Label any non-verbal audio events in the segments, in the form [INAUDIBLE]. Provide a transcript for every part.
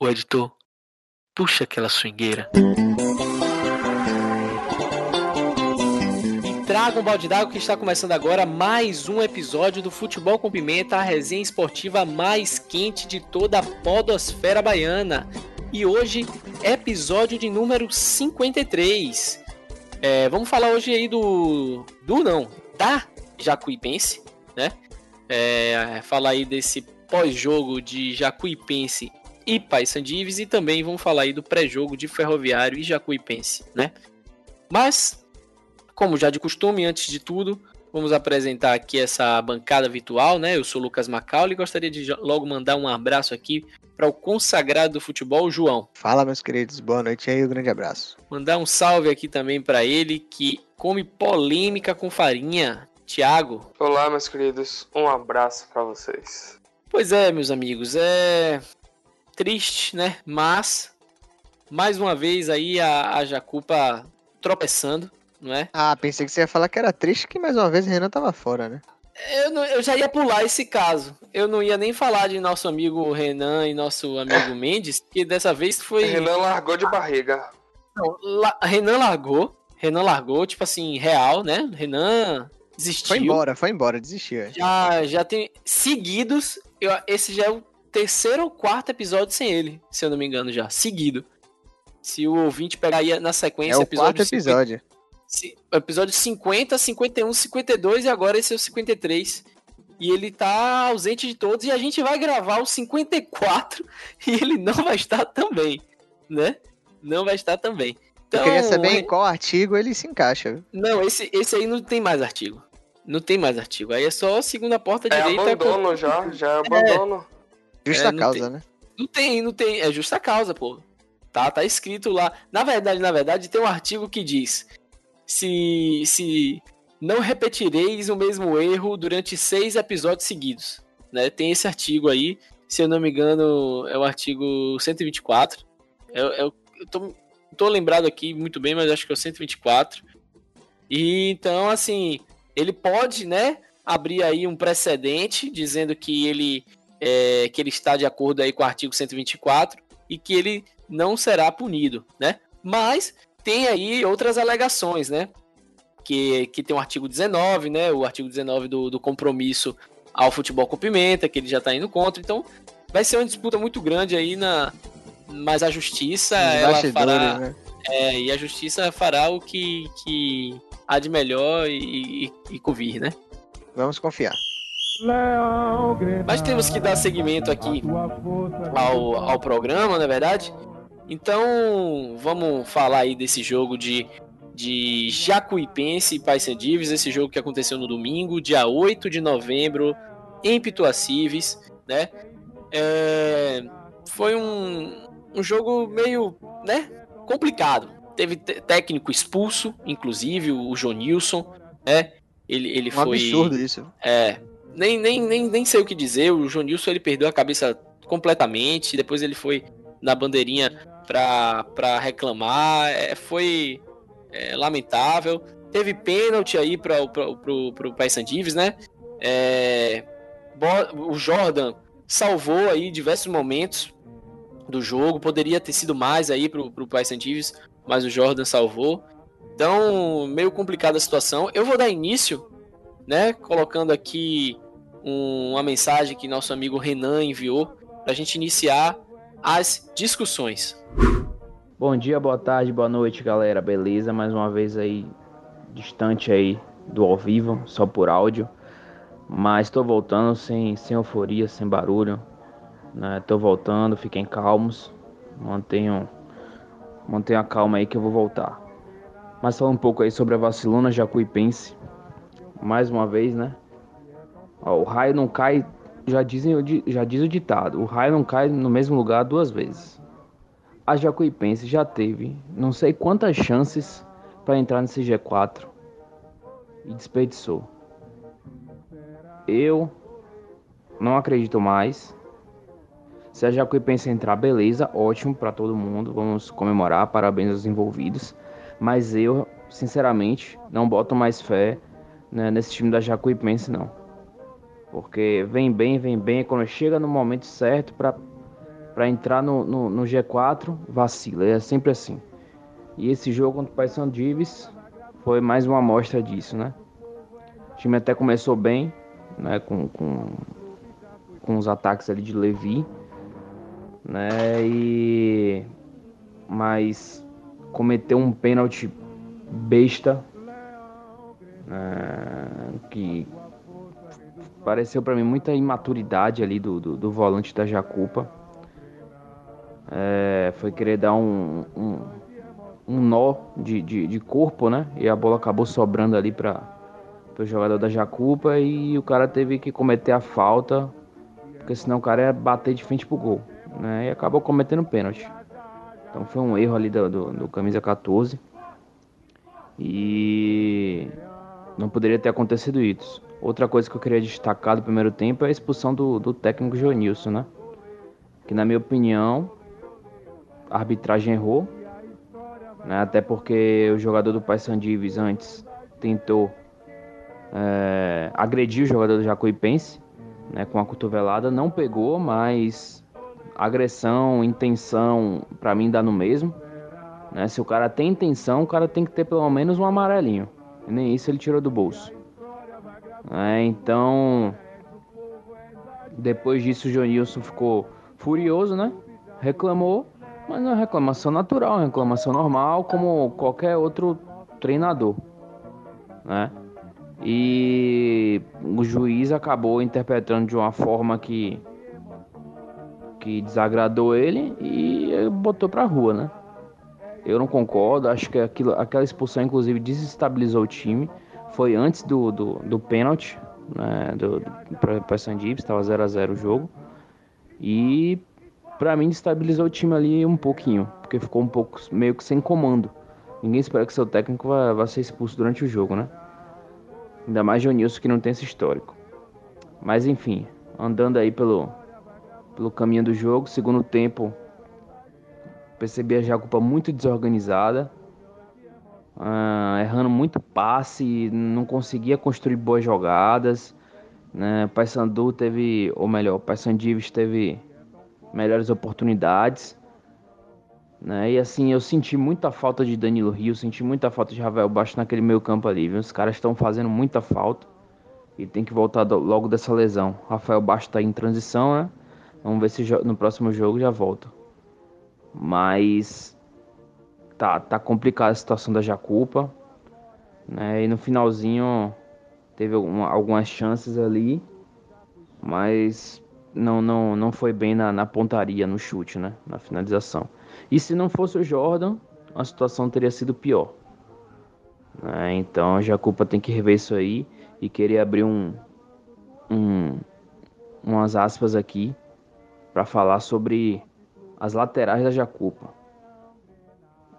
O editor, puxa aquela swingueira. Traga um balde d'água que está começando agora mais um episódio do Futebol com Pimenta, a resenha esportiva mais quente de toda a podosfera baiana. E hoje, episódio de número 53. É, vamos falar hoje aí do. Do não, da Jacuipense, né? É, falar aí desse pós-jogo de Jacuipense e Paysandives e também vamos falar aí do pré-jogo de Ferroviário e Jacuipense, né? Mas, como já de costume, antes de tudo, vamos apresentar aqui essa bancada virtual, né? Eu sou Lucas Macaulay e gostaria de logo mandar um abraço aqui para o consagrado do futebol, João. Fala, meus queridos, boa noite aí, um grande abraço. Mandar um salve aqui também para ele que come polêmica com farinha, Tiago. Olá, meus queridos, um abraço para vocês. Pois é, meus amigos, é triste, né? Mas, mais uma vez aí a, a Jacupa tropeçando, não é? Ah, pensei que você ia falar que era triste que mais uma vez o Renan tava fora, né? Eu, não, eu já ia pular esse caso. Eu não ia nem falar de nosso amigo Renan e nosso amigo [LAUGHS] Mendes, que dessa vez foi. Renan largou de barriga. Não, la... Renan largou. Renan largou, tipo assim, real, né? Renan desistiu. Foi embora, foi embora, desistiu. Já, já tem seguidos. Eu, esse já é o terceiro ou quarto episódio sem ele, se eu não me engano já, seguido. Se o ouvinte pegar aí na sequência, é o episódio quarto episódio. 50, episódio 50, 51, 52 e agora esse é o 53. E ele tá ausente de todos e a gente vai gravar o 54 [LAUGHS] e ele não vai estar também, né? Não vai estar também. Então, Eu queria saber em qual artigo ele se encaixa. Não, esse, esse aí não tem mais artigo. Não tem mais artigo. Aí é só segunda porta é direita. Abandono com... já, já é abandono. Justa é, causa, tem, né? Não tem, não tem. É justa causa, pô. Tá, tá escrito lá. Na verdade, na verdade, tem um artigo que diz: se, se não repetireis o mesmo erro durante seis episódios seguidos. Né? Tem esse artigo aí, se eu não me engano, é o artigo 124. Eu, eu, eu tô, tô lembrado aqui muito bem, mas acho que é o 124. E então, assim, ele pode, né, abrir aí um precedente dizendo que ele é, que ele está de acordo aí com o artigo 124 e que ele não será punido, né? Mas tem aí outras alegações, né? Que, que tem o artigo 19, né? O artigo 19 do, do compromisso ao futebol com pimenta, que ele já está indo contra. Então, vai ser uma disputa muito grande aí na. Mas a justiça, ela fará. Né? É, e a justiça fará o que, que há de melhor e, e, e né? Vamos confiar. Mas temos que dar seguimento aqui ao, ao programa, não é verdade? Então, vamos falar aí desse jogo de, de Jacuipense e Paysandives, esse jogo que aconteceu no domingo, dia 8 de novembro, em Pituacives, né? É, foi um, um jogo meio, né, complicado. Teve técnico expulso, inclusive, o Jonilson, né? Ele, ele um foi... absurdo isso. É, nem, nem, nem, nem sei o que dizer. O Jonilson ele perdeu a cabeça completamente. Depois ele foi na bandeirinha pra, pra reclamar. É, foi é, lamentável. Teve pênalti aí para pro, pro, pro Paysandives, né? É, o Jordan salvou aí diversos momentos do jogo. Poderia ter sido mais aí pro, pro Paysandives, mas o Jordan salvou. Então, meio complicada a situação. Eu vou dar início, né? Colocando aqui um, uma mensagem que nosso amigo Renan enviou para a gente iniciar as discussões. Bom dia, boa tarde, boa noite, galera. Beleza? Mais uma vez aí distante aí do ao vivo, só por áudio. Mas estou voltando sem, sem euforia, sem barulho. Estou né? voltando, fiquem calmos. Mantenham, mantenham a calma aí que eu vou voltar. Mas falar um pouco aí sobre a vacilona Jacuipense. Mais uma vez, né? Ó, o raio não cai, já, dizem, já diz o ditado, o raio não cai no mesmo lugar duas vezes. A Jacuipense já teve não sei quantas chances para entrar nesse G4 e desperdiçou. Eu não acredito mais. Se a Jacuipense entrar, beleza, ótimo para todo mundo, vamos comemorar, parabéns aos envolvidos. Mas eu, sinceramente, não boto mais fé né, nesse time da Jacuipense, não. Porque vem bem, vem bem, quando chega no momento certo para entrar no, no, no, G4, vacila. É sempre assim. E esse jogo contra o Paysandu Dives foi mais uma amostra disso, né? O time até começou bem, né? Com, com, com os ataques ali de Levi, né? E mas cometeu um pênalti besta é, que pareceu para mim muita imaturidade ali do, do, do volante da Jacupa. É, foi querer dar um, um, um nó de, de, de, corpo, né? E a bola acabou sobrando ali para o jogador da Jacupa e o cara teve que cometer a falta, porque senão o cara ia bater de frente pro gol, né? E acabou cometendo pênalti. Então foi um erro ali do, do, do camisa 14. E não poderia ter acontecido isso. Outra coisa que eu queria destacar do primeiro tempo é a expulsão do, do técnico Joanilson, né? Que na minha opinião, a arbitragem errou. Né? Até porque o jogador do Paysandives antes tentou é, agredir o jogador do Jacuipense né, com a cotovelada. Não pegou, mas agressão, intenção, para mim dá no mesmo. Né? Se o cara tem intenção, o cara tem que ter pelo menos um amarelinho. Nem isso ele tirou do bolso. É, então, depois disso, o Jonilson ficou furioso, né? Reclamou, mas não é reclamação natural, é reclamação normal, como qualquer outro treinador, né? E o juiz acabou interpretando de uma forma que que desagradou ele e botou pra rua, né? Eu não concordo, acho que aquilo, aquela expulsão, inclusive, desestabilizou o time. Foi antes do, do, do pênalti, né, do, do, para Sandips, estava 0 a 0 o jogo. E para mim destabilizou o time ali um pouquinho, porque ficou um pouco meio que sem comando. Ninguém espera que seu técnico vá, vá ser expulso durante o jogo, né? Ainda mais Jonilson que não tem esse histórico. Mas enfim, andando aí pelo, pelo caminho do jogo, segundo tempo Percebi a Jacupa muito desorganizada, uh, errando muito passe, não conseguia construir boas jogadas. Né? Paysandu teve, ou melhor, Paysandives teve melhores oportunidades. Né? E assim, eu senti muita falta de Danilo Rio, senti muita falta de Rafael Baixo naquele meio campo ali. Viu? Os caras estão fazendo muita falta e tem que voltar logo dessa lesão. Rafael Baixo está em transição, né? Vamos ver se no próximo jogo já volta. Mas tá, tá complicada a situação da Jacupa. Né? E no finalzinho teve uma, algumas chances ali, mas não, não, não foi bem na, na pontaria, no chute, né? na finalização. E se não fosse o Jordan, a situação teria sido pior. Né? Então a Jacupa tem que rever isso aí e querer abrir um, um umas aspas aqui para falar sobre as laterais da Jacupa.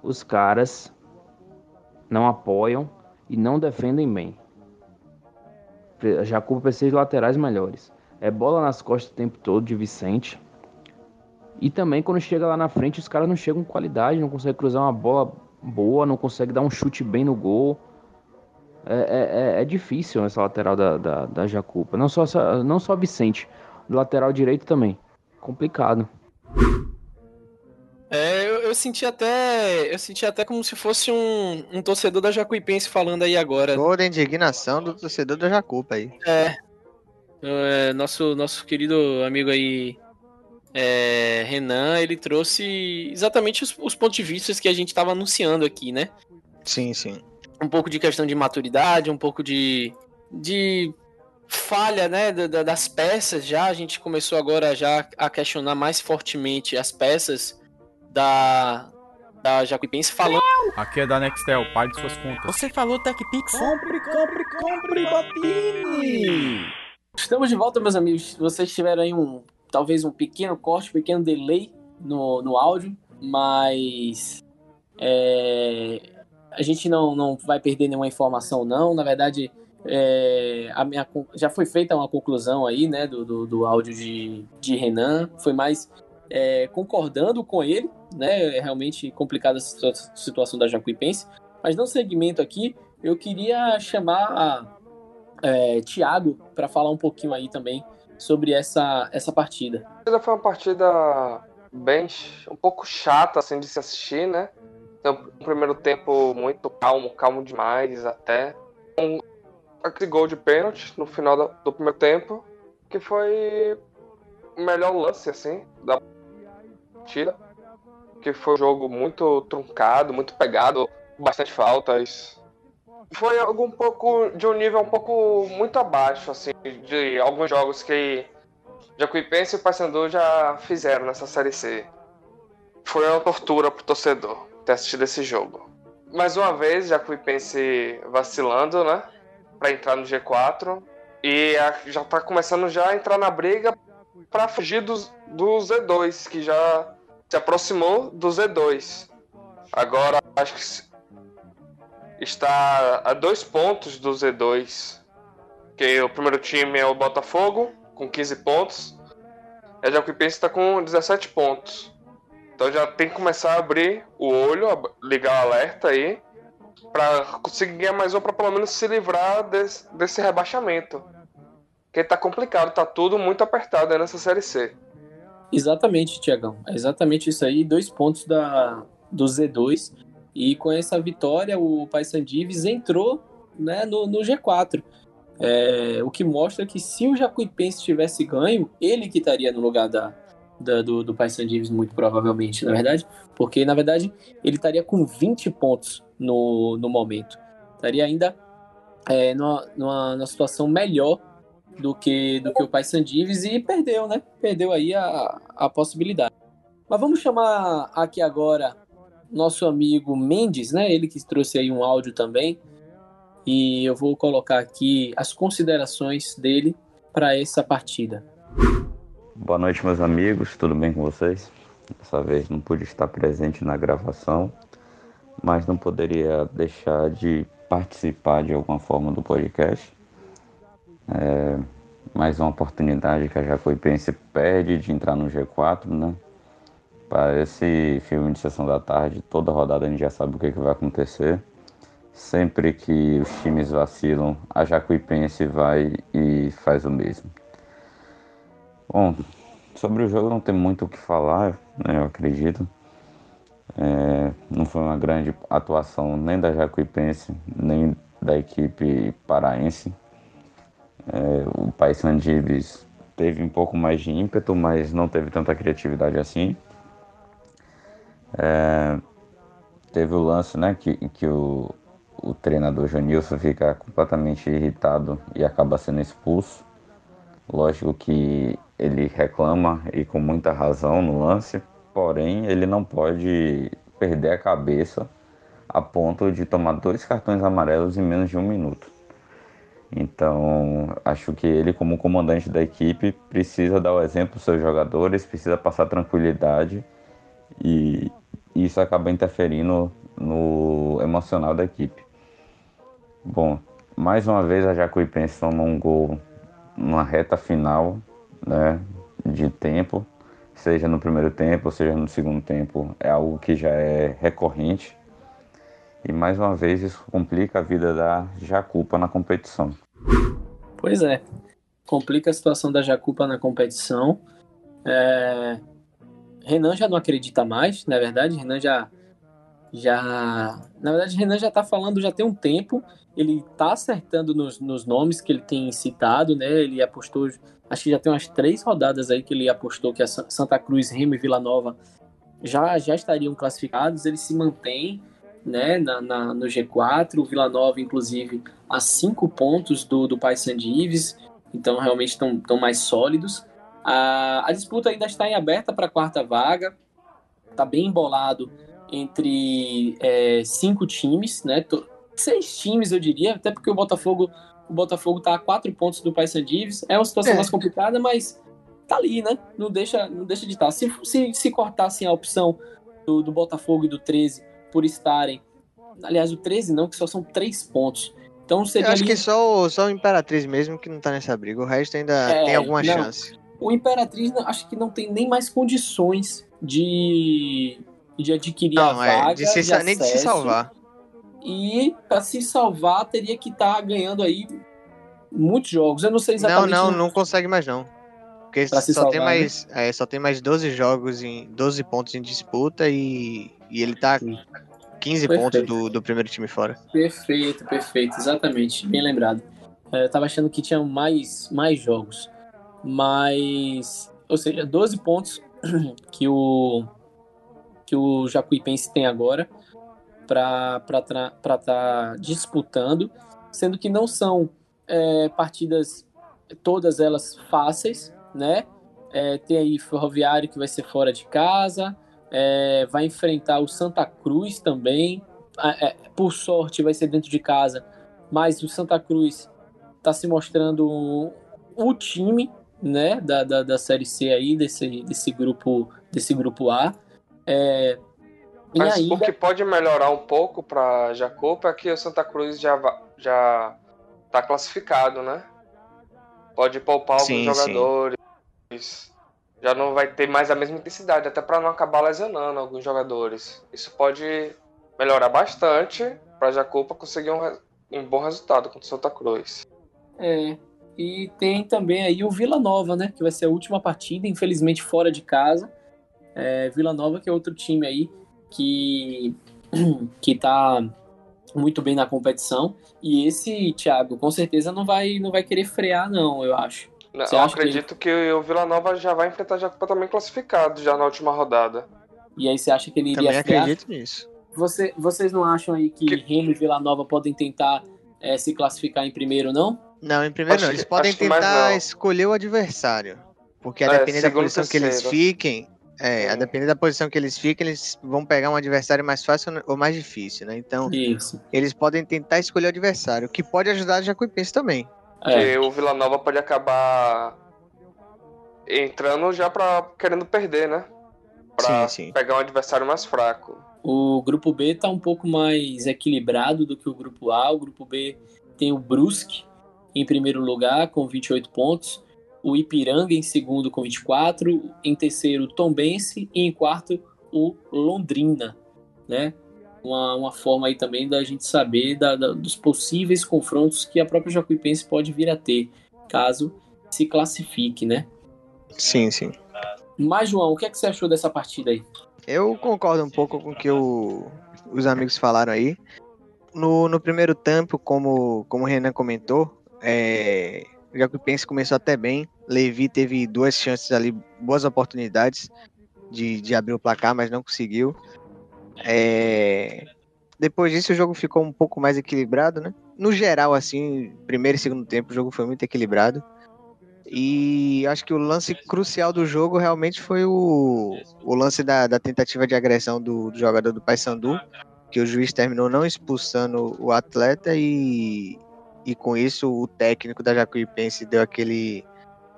Os caras não apoiam e não defendem bem. A Jacupa precisa de laterais melhores. É bola nas costas o tempo todo de Vicente. E também quando chega lá na frente, os caras não chegam com qualidade, não conseguem cruzar uma bola boa, não conseguem dar um chute bem no gol. É, é, é, é difícil essa lateral da, da, da Jacupa. Não só, não só Vicente, lateral direito também. Complicado. Eu, eu, senti até. Eu senti até como se fosse um, um torcedor da Jacuipense falando aí agora. Toda a indignação do torcedor da Jacupa aí. É. é nosso, nosso querido amigo aí, é, Renan, ele trouxe exatamente os, os, pontos de vista que a gente estava anunciando aqui, né? Sim, sim. Um pouco de questão de maturidade, um pouco de. de falha, né, das peças já. A gente começou agora já a questionar mais fortemente as peças da, da Jacuipense falando. Aqui é da Nextel, pague suas contas. Você falou TechPix? Compre, compre, compre, Batini! Estamos de volta, meus amigos. Vocês tiveram aí um, talvez um pequeno corte, um pequeno delay no, no áudio, mas é, a gente não, não vai perder nenhuma informação, não. Na verdade, é, a minha, já foi feita uma conclusão aí, né, do, do, do áudio de, de Renan. Foi mais é, concordando com ele, né? É realmente complicada a situação da Jacuipense. Mas no segmento aqui, eu queria chamar é, Thiago para falar um pouquinho aí também sobre essa, essa partida. Foi uma partida bem um pouco chata assim de se assistir, né? Tem um primeiro tempo muito calmo, calmo demais até. Um, aquele gol de pênalti no final do, do primeiro tempo, que foi o melhor lance assim da partida. Que foi um jogo muito truncado, muito pegado, bastante faltas. Foi algo um pouco de um nível um pouco muito abaixo assim de alguns jogos que Jacuipense e Paysandu já fizeram nessa Série C. Foi uma tortura pro torcedor ter assistido esse jogo. Mais uma vez, Jacuipense vacilando, né? Pra entrar no G4. E já tá começando já a entrar na briga para fugir do, do Z2, que já se aproximou do Z2. Agora, acho que está a dois pontos do Z2. Que o primeiro time é o Botafogo, com 15 pontos. E a Jacuipense está com 17 pontos. Então já tem que começar a abrir o olho, ligar o alerta aí, para conseguir ganhar mais um, para pelo menos se livrar desse, desse rebaixamento. Porque tá complicado, tá tudo muito apertado nessa Série C. Exatamente, Tiagão. É exatamente isso aí. Dois pontos da, do Z2. E com essa vitória, o Paysandives entrou né, no, no G4. É, o que mostra que se o Jacuipense tivesse ganho, ele que estaria no lugar da, da do, do Paysandives, muito provavelmente, na verdade, porque na verdade ele estaria com 20 pontos no, no momento. Estaria ainda é, numa, numa, numa situação melhor do que, do que o Paysandives e perdeu, né? Perdeu aí a, a possibilidade. Mas vamos chamar aqui agora nosso amigo Mendes, né? Ele que trouxe aí um áudio também e eu vou colocar aqui as considerações dele para essa partida. Boa noite, meus amigos, tudo bem com vocês? Dessa vez não pude estar presente na gravação, mas não poderia deixar de participar de alguma forma do podcast. É mais uma oportunidade que a Jacuipense perde de entrar no G4, né? Parece filme de sessão da tarde, toda rodada a gente já sabe o que, que vai acontecer. Sempre que os times vacilam, a Jacuipense vai e faz o mesmo. Bom, sobre o jogo não tem muito o que falar, né, eu acredito. É, não foi uma grande atuação nem da Jacuipense, nem da equipe paraense. É, o Paysandives teve um pouco mais de ímpeto, mas não teve tanta criatividade assim. É, teve o lance né, que, que o, o treinador Janilson fica completamente irritado e acaba sendo expulso. Lógico que ele reclama e com muita razão no lance, porém ele não pode perder a cabeça a ponto de tomar dois cartões amarelos em menos de um minuto. Então, acho que ele, como comandante da equipe, precisa dar o exemplo aos seus jogadores, precisa passar tranquilidade e isso acaba interferindo no emocional da equipe. Bom, mais uma vez a Jacuipense tomou um gol numa reta final né, de tempo, seja no primeiro tempo, seja no segundo tempo, é algo que já é recorrente. E mais uma vez isso complica a vida da Jacupa na competição. Pois é, complica a situação da Jacupa na competição. É... Renan já não acredita mais, na verdade, Renan já já. Na verdade, Renan já tá falando já tem um tempo. Ele tá acertando nos, nos nomes que ele tem citado, né? Ele apostou. Acho que já tem umas três rodadas aí que ele apostou que a Santa Cruz, Remo e Vila Nova já, já estariam classificados. Ele se mantém né, na, na, no G4. O Vila Nova, inclusive, a cinco pontos do, do Paysandu Ives. Então, realmente estão mais sólidos. A, a disputa ainda está em aberta para a quarta vaga. Tá bem embolado entre é, cinco times, né? Seis times, eu diria, até porque o Botafogo o Botafogo tá a quatro pontos do Paysandives. É uma situação é. mais complicada, mas tá ali, né? Não deixa, não deixa de estar. Se, se, se cortassem a opção do, do Botafogo e do 13 por estarem. Aliás, o 13 não, que só são três pontos. Então seria. Eu acho ali... que só, só o Imperatriz mesmo que não tá nessa briga. O resto ainda é, tem alguma não, chance. O Imperatriz acho que não tem nem mais condições de de adquirir não, a é, vaga, de se, de nem de se salvar. E para se salvar teria que estar tá ganhando aí muitos jogos. Eu não sei exatamente. Não, não, não consegue mais não. Porque só, salvar, tem né? mais, né? é, só tem mais 12 jogos, em 12 pontos em disputa e, e ele tá Sim. 15 perfeito. pontos do, do primeiro time fora. Perfeito, perfeito, exatamente, bem lembrado. É, eu tava achando que tinha mais, mais jogos, mas, ou seja, 12 pontos [CLEARS THROAT] que o que o Jacuipense tem agora para estar tá disputando, sendo que não são é, partidas todas elas fáceis, né? É, tem aí Ferroviário que vai ser fora de casa, é, vai enfrentar o Santa Cruz também. É, por sorte vai ser dentro de casa, mas o Santa Cruz está se mostrando o time, né, da, da, da série C aí desse, desse grupo desse grupo A. É, mas ainda... o que pode melhorar um pouco para Jacopo é que o Santa Cruz já já está classificado, né? Pode poupar sim, alguns jogadores. Sim. Já não vai ter mais a mesma intensidade, até para não acabar lesionando alguns jogadores. Isso pode melhorar bastante para Jacopa conseguir um, um bom resultado contra o Santa Cruz. É, e tem também aí o Vila Nova, né? Que vai ser a última partida, infelizmente fora de casa. É, Vila Nova, que é outro time aí que, [CLEARS THROAT] que tá muito bem na competição. E esse, Thiago, com certeza não vai, não vai querer frear, não, eu acho. Não, eu acredito que... que... o Vila Nova já vai enfrentar Jacupa também classificado já na última rodada. E aí você acha que ele iria também acredito nisso. Você, vocês não acham aí que, que... Remo e Vila Nova podem tentar é, se classificar em primeiro, não? Não, em primeiro acho, não. Eles podem tentar escolher o adversário. Porque a é, depender da posição terceiro. que eles fiquem, é, a depender da posição que eles fiquem, eles vão pegar um adversário mais fácil ou mais difícil, né? Então, Isso. eles podem tentar escolher o adversário, o que pode ajudar a Jacuipense também. É. o Vila Nova pode acabar entrando já pra, querendo perder, né? Pra sim, sim. pegar um adversário mais fraco. O grupo B tá um pouco mais equilibrado do que o grupo A. O grupo B tem o Brusque em primeiro lugar com 28 pontos o Ipiranga em segundo com 24, em terceiro Tombense e em quarto o Londrina, né? Uma, uma forma aí também da gente saber da, da, dos possíveis confrontos que a própria Jacuipense pode vir a ter, caso se classifique, né? Sim, sim. Mas, João, o que, é que você achou dessa partida aí? Eu concordo um pouco com o que o, os amigos falaram aí. No, no primeiro tempo, como, como o Renan comentou, é, o Jacuipense começou até bem. Levi teve duas chances ali, boas oportunidades de, de abrir o placar, mas não conseguiu. É... Depois disso, o jogo ficou um pouco mais equilibrado, né? No geral, assim, primeiro e segundo tempo, o jogo foi muito equilibrado. E acho que o lance crucial do jogo realmente foi o, o lance da, da tentativa de agressão do, do jogador do Paysandu, que o juiz terminou não expulsando o atleta e, e com isso o técnico da Jacuipense deu aquele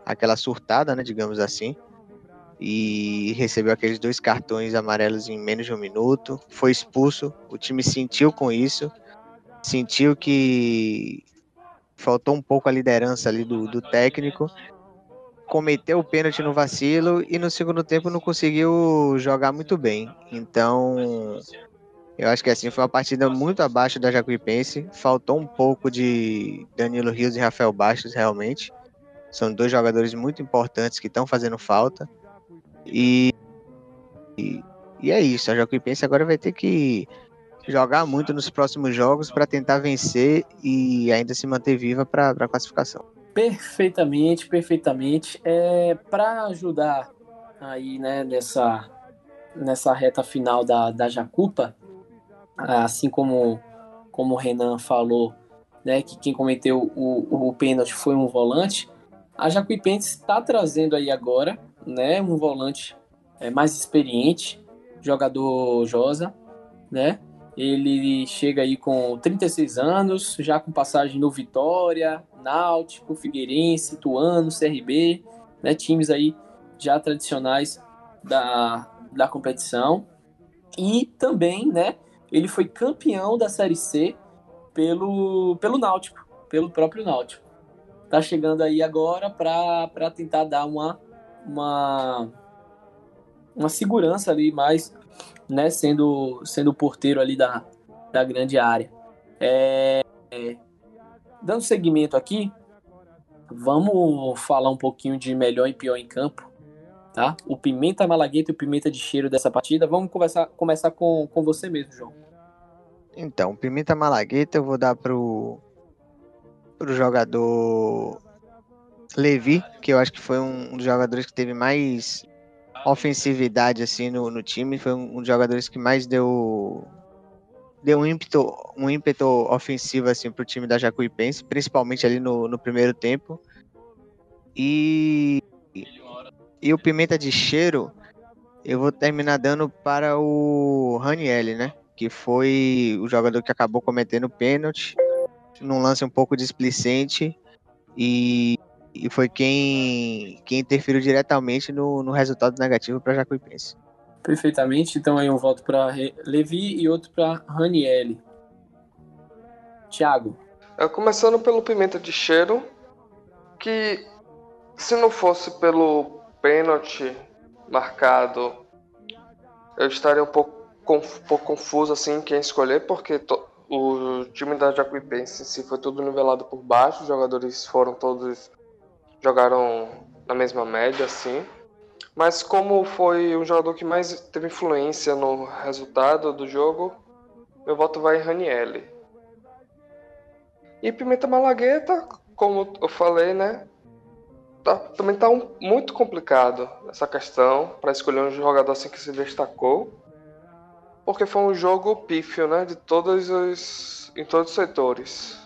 aquela surtada, né, digamos assim, e recebeu aqueles dois cartões amarelos em menos de um minuto, foi expulso, o time sentiu com isso, sentiu que faltou um pouco a liderança ali do, do técnico, cometeu o pênalti no vacilo e no segundo tempo não conseguiu jogar muito bem. Então, eu acho que assim foi uma partida muito abaixo da Jacuipense. Faltou um pouco de Danilo Rios e Rafael Bastos, realmente. São dois jogadores muito importantes que estão fazendo falta. E, e, e, é isso. A Jacuipense agora vai ter que jogar muito nos próximos jogos para tentar vencer e ainda se manter viva para a classificação. Perfeitamente, perfeitamente. É, para ajudar aí né, nessa, nessa reta final da, da Jacupa, assim como, como o Renan falou, né, que quem cometeu o, o pênalti foi um volante, a Jacuipense está trazendo aí agora né, um volante é, mais experiente, jogador Josa, né? Ele chega aí com 36 anos, já com passagem no Vitória, Náutico, Figueirense, Tuano, CRB, né, times aí já tradicionais da, da competição. E também, né, ele foi campeão da Série C pelo, pelo Náutico, pelo próprio Náutico. Tá chegando aí agora para tentar dar uma, uma, uma segurança ali mais, né, sendo, sendo o porteiro ali da, da grande área. É, é, dando seguimento aqui, Vamos falar um pouquinho de melhor e pior em campo, tá? O Pimenta Malagueta e o Pimenta de Cheiro dessa partida. Vamos conversar, começar com, com você mesmo, João. Então, Pimenta Malagueta eu vou dar pro, pro jogador Levi, que eu acho que foi um, dos jogadores que teve mais ofensividade assim no, no time, foi um, um dos jogadores que mais deu deu um ímpeto, um ímpeto ofensivo assim pro time da Jacuipense, principalmente ali no, no primeiro tempo. E e o Pimenta de Cheiro, eu vou terminar dando para o Raniel, né? Que foi o jogador que acabou cometendo pênalti num lance um pouco displicente e, e foi quem, quem interferiu diretamente no, no resultado negativo para Jacuipense. Perfeitamente. Então aí um voto para Levi e outro para Raniel. Thiago. É, começando pelo Pimenta de Cheiro, que se não fosse pelo pênalti marcado, eu estaria um pouco, um pouco confuso assim quem escolher, porque to, o time da Jacuipense se foi tudo nivelado por baixo, os jogadores foram todos jogaram na mesma média assim. Mas como foi um jogador que mais teve influência no resultado do jogo, meu voto vai em Ranielli. E Pimenta Malagueta, como eu falei, né? Tá, também tá um, muito complicado essa questão para escolher um jogador assim que se destacou. Porque foi um jogo pífio, né? De todos os. em todos os setores.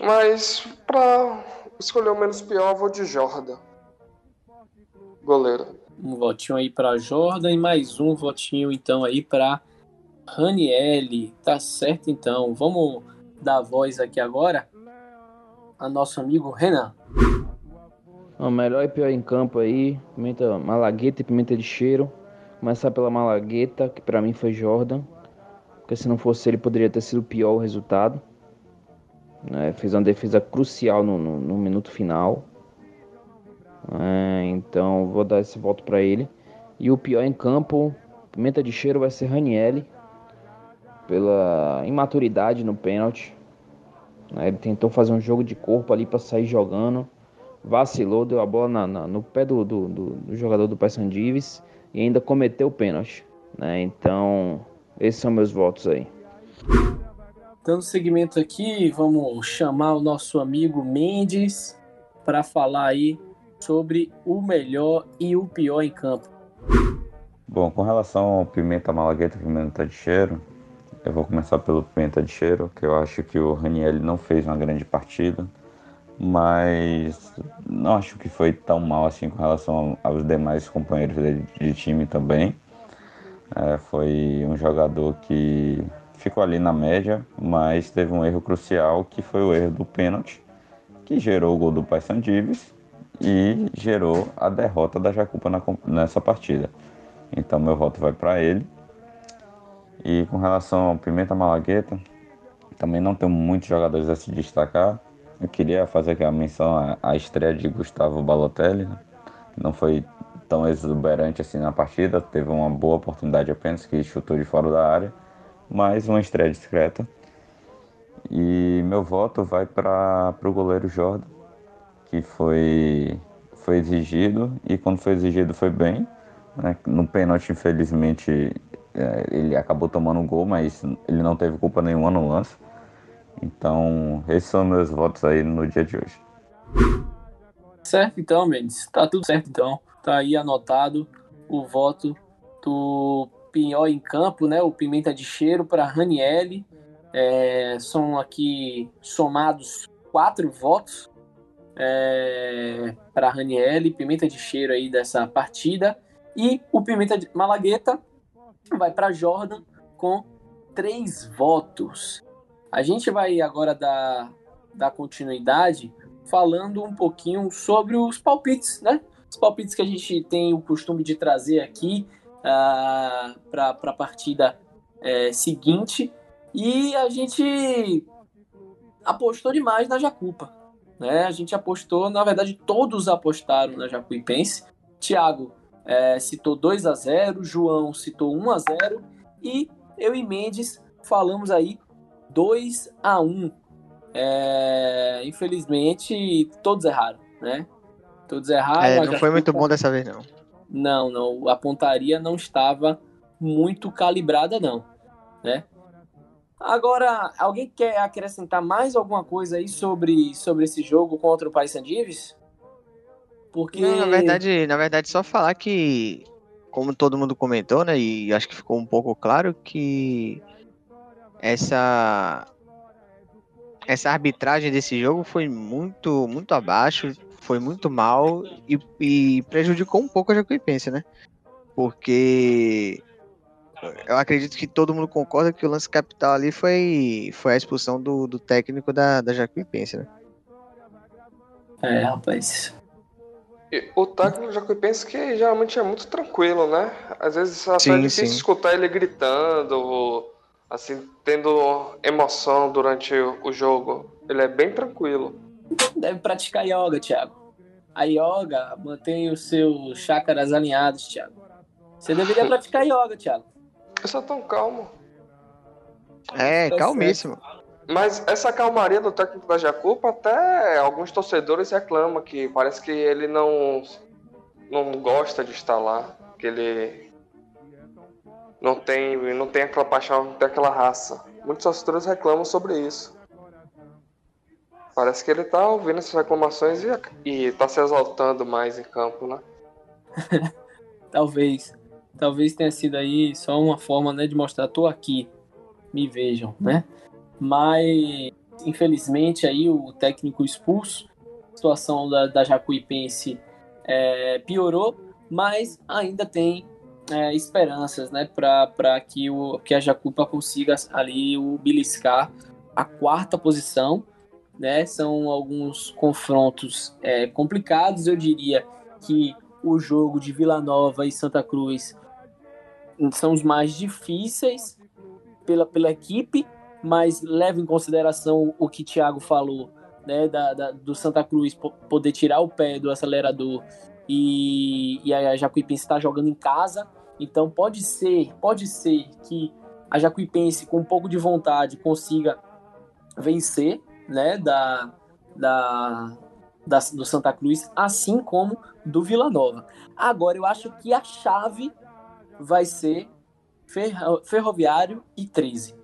Mas para escolher o menos pior, eu vou de Jordan. Goleiro. Um votinho aí para Jordan e mais um votinho então aí para Ranielli. Tá certo então. Vamos dar voz aqui agora a nosso amigo Renan. O melhor e pior em campo aí, pimenta malagueta e pimenta de cheiro. Começar pela malagueta, que para mim foi Jordan. Porque se não fosse ele, poderia ter sido pior o resultado. É, fez uma defesa crucial no, no, no minuto final. É, então vou dar esse voto para ele. E o pior em campo, pimenta de cheiro, vai ser Ranielli. Pela imaturidade no pênalti. É, ele tentou fazer um jogo de corpo ali para sair jogando vacilou, deu a bola na, na, no pé do, do, do, do jogador do Paysandives e ainda cometeu o pênalti. Né? Então, esses são meus votos aí. Dando seguimento aqui, vamos chamar o nosso amigo Mendes para falar aí sobre o melhor e o pior em campo. Bom, com relação ao Pimenta Malagueta e Pimenta de Cheiro, eu vou começar pelo Pimenta de Cheiro, que eu acho que o Raniel não fez uma grande partida mas não acho que foi tão mal assim com relação aos demais companheiros de, de time também. É, foi um jogador que ficou ali na média, mas teve um erro crucial que foi o erro do pênalti, que gerou o gol do Paysandives e gerou a derrota da Jacupa na, nessa partida. Então meu voto vai para ele. E com relação ao Pimenta Malagueta, também não tem muitos jogadores a se destacar. Eu queria fazer aqui a menção à, à estreia de Gustavo Balotelli. Né? Não foi tão exuberante assim na partida, teve uma boa oportunidade apenas que chutou de fora da área, mas uma estreia discreta. E meu voto vai para o goleiro Jordan, que foi, foi exigido e quando foi exigido foi bem. Né? No pênalti, infelizmente, é, ele acabou tomando um gol, mas ele não teve culpa nenhuma no lance. Então, esses são meus votos aí no dia de hoje. Certo, então, Mendes. Tá tudo certo, então. Tá aí anotado o voto do Pinhó em campo, né? O Pimenta de Cheiro para Ranielli. É, são aqui somados quatro votos é, para Ranielli, Pimenta de Cheiro aí dessa partida. E o Pimenta de Malagueta vai para Jordan com três votos. A gente vai agora dar, dar continuidade falando um pouquinho sobre os palpites, né? Os palpites que a gente tem o costume de trazer aqui uh, para a partida é, seguinte. E a gente apostou demais na Jacupa. Né? A gente apostou, na verdade, todos apostaram na Jacuipense. Thiago é, citou 2 a 0 João citou 1 a 0 e eu e Mendes falamos aí 2 a 1 É, infelizmente, todos erraram, né? Todos erraram. É, não foi muito bom dessa vez, não. Não, não. A pontaria não estava muito calibrada, não, né? Agora, alguém quer acrescentar mais alguma coisa aí sobre, sobre esse jogo contra o Paysandives? Porque Não, na verdade, na verdade, só falar que, como todo mundo comentou, né, e acho que ficou um pouco claro que essa essa arbitragem desse jogo foi muito muito abaixo, foi muito mal e, e prejudicou um pouco a Jacuipense, né? Porque eu acredito que todo mundo concorda que o lance capital ali foi, foi a expulsão do, do técnico da, da Jacuipense, né? É, rapaz. O técnico do Jacuipense que geralmente é muito tranquilo, né? Às vezes até Sim, é difícil sim. escutar ele gritando, assim, tendo emoção durante o jogo. Ele é bem tranquilo. Deve praticar yoga, Thiago. A yoga mantém os seus chakras alinhados, Thiago. Você deveria praticar yoga, Thiago. Eu sou tão calmo. É, Tá calmíssimo. Mas essa calmaria do técnico da Jacupa, até alguns torcedores reclamam que parece que ele não, não gosta de estar lá, que ele não tem, não tem aquela paixão, não tem aquela raça. Muitos torcedores reclamam sobre isso. Parece que ele tá ouvindo essas reclamações e, e tá se exaltando mais em campo, né? [LAUGHS] Talvez. Talvez tenha sido aí só uma forma né, de mostrar, tô aqui, me vejam, né? Mas, infelizmente, aí o técnico expulso, a situação da, da Jacuipense é, piorou, mas ainda tem é, esperanças, né, para que, o, que a Jacupa consiga ali o beliscar a quarta posição, né? São alguns confrontos é, complicados, eu diria que o jogo de Vila Nova e Santa Cruz são os mais difíceis pela, pela equipe, mas leva em consideração o que Thiago falou, né, da, da- do Santa Cruz po- poder tirar o pé do acelerador e, e a Jacuipense está jogando em casa, então pode ser, pode ser que a Jacuipense com um pouco de vontade consiga vencer, né, da, da, da- do Santa Cruz, assim como do Vila Nova. Agora eu acho que a chave vai ser Ferro- Ferroviário e 13.